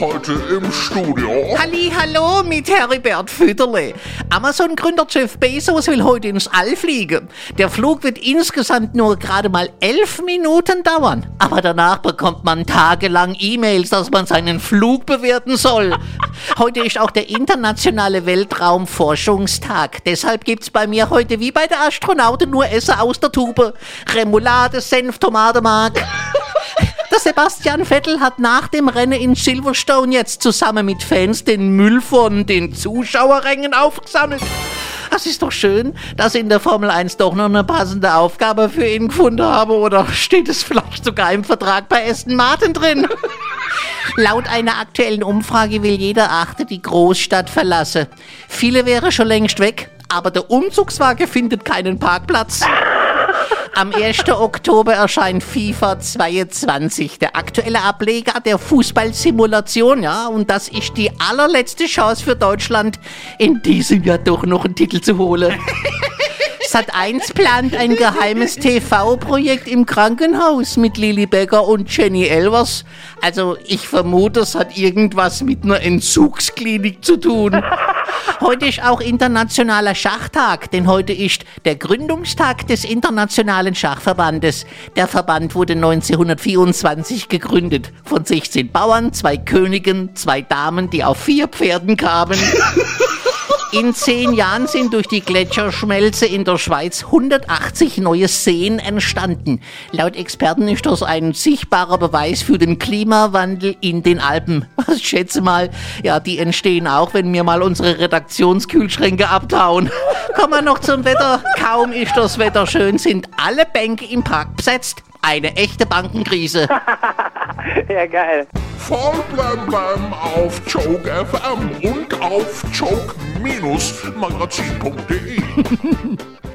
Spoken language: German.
Heute im Studio. Halli, hallo mit Heribert Fütterle. Amazon-Gründer Jeff Bezos will heute ins All fliegen. Der Flug wird insgesamt nur gerade mal elf Minuten dauern. Aber danach bekommt man tagelang E-Mails, dass man seinen Flug bewerten soll. Heute ist auch der internationale Weltraumforschungstag. Deshalb gibt's bei mir heute wie bei der Astronauten nur Essen aus der Tube. Remoulade, Senf, Tomatenmark. Sebastian Vettel hat nach dem Rennen in Silverstone jetzt zusammen mit Fans den Müll von den Zuschauerrängen aufgesammelt. Das ist doch schön, dass ich in der Formel 1 doch noch eine passende Aufgabe für ihn gefunden habe. Oder steht es vielleicht sogar im Vertrag bei Aston Martin drin? Laut einer aktuellen Umfrage will jeder Achte die Großstadt verlassen. Viele wären schon längst weg, aber der Umzugswagen findet keinen Parkplatz. Am 1. Oktober erscheint FIFA 22, der aktuelle Ableger der Fußballsimulation, ja, und das ist die allerletzte Chance für Deutschland, in diesem Jahr doch noch einen Titel zu holen. Sat 1 plant ein geheimes TV-Projekt im Krankenhaus mit Lili Becker und Jenny Elvers. Also ich vermute, es hat irgendwas mit einer Entzugsklinik zu tun. Heute ist auch internationaler Schachtag, denn heute ist der Gründungstag des Internationalen Schachverbandes. Der Verband wurde 1924 gegründet von 16 Bauern, zwei Königen, zwei Damen, die auf vier Pferden kamen. In zehn Jahren sind durch die Gletscherschmelze in der Schweiz 180 neue Seen entstanden. Laut Experten ist das ein sichtbarer Beweis für den Klimawandel in den Alpen. Ich schätze mal, ja, die entstehen auch, wenn wir mal unsere Redaktionskühlschränke abtauen. Kommen wir noch zum Wetter. Kaum ist das Wetter schön, sind alle Bänke im Park besetzt. Eine echte Bankenkrise. Ja, geil. Voll blem auf Joke FM und auf minus magazinkode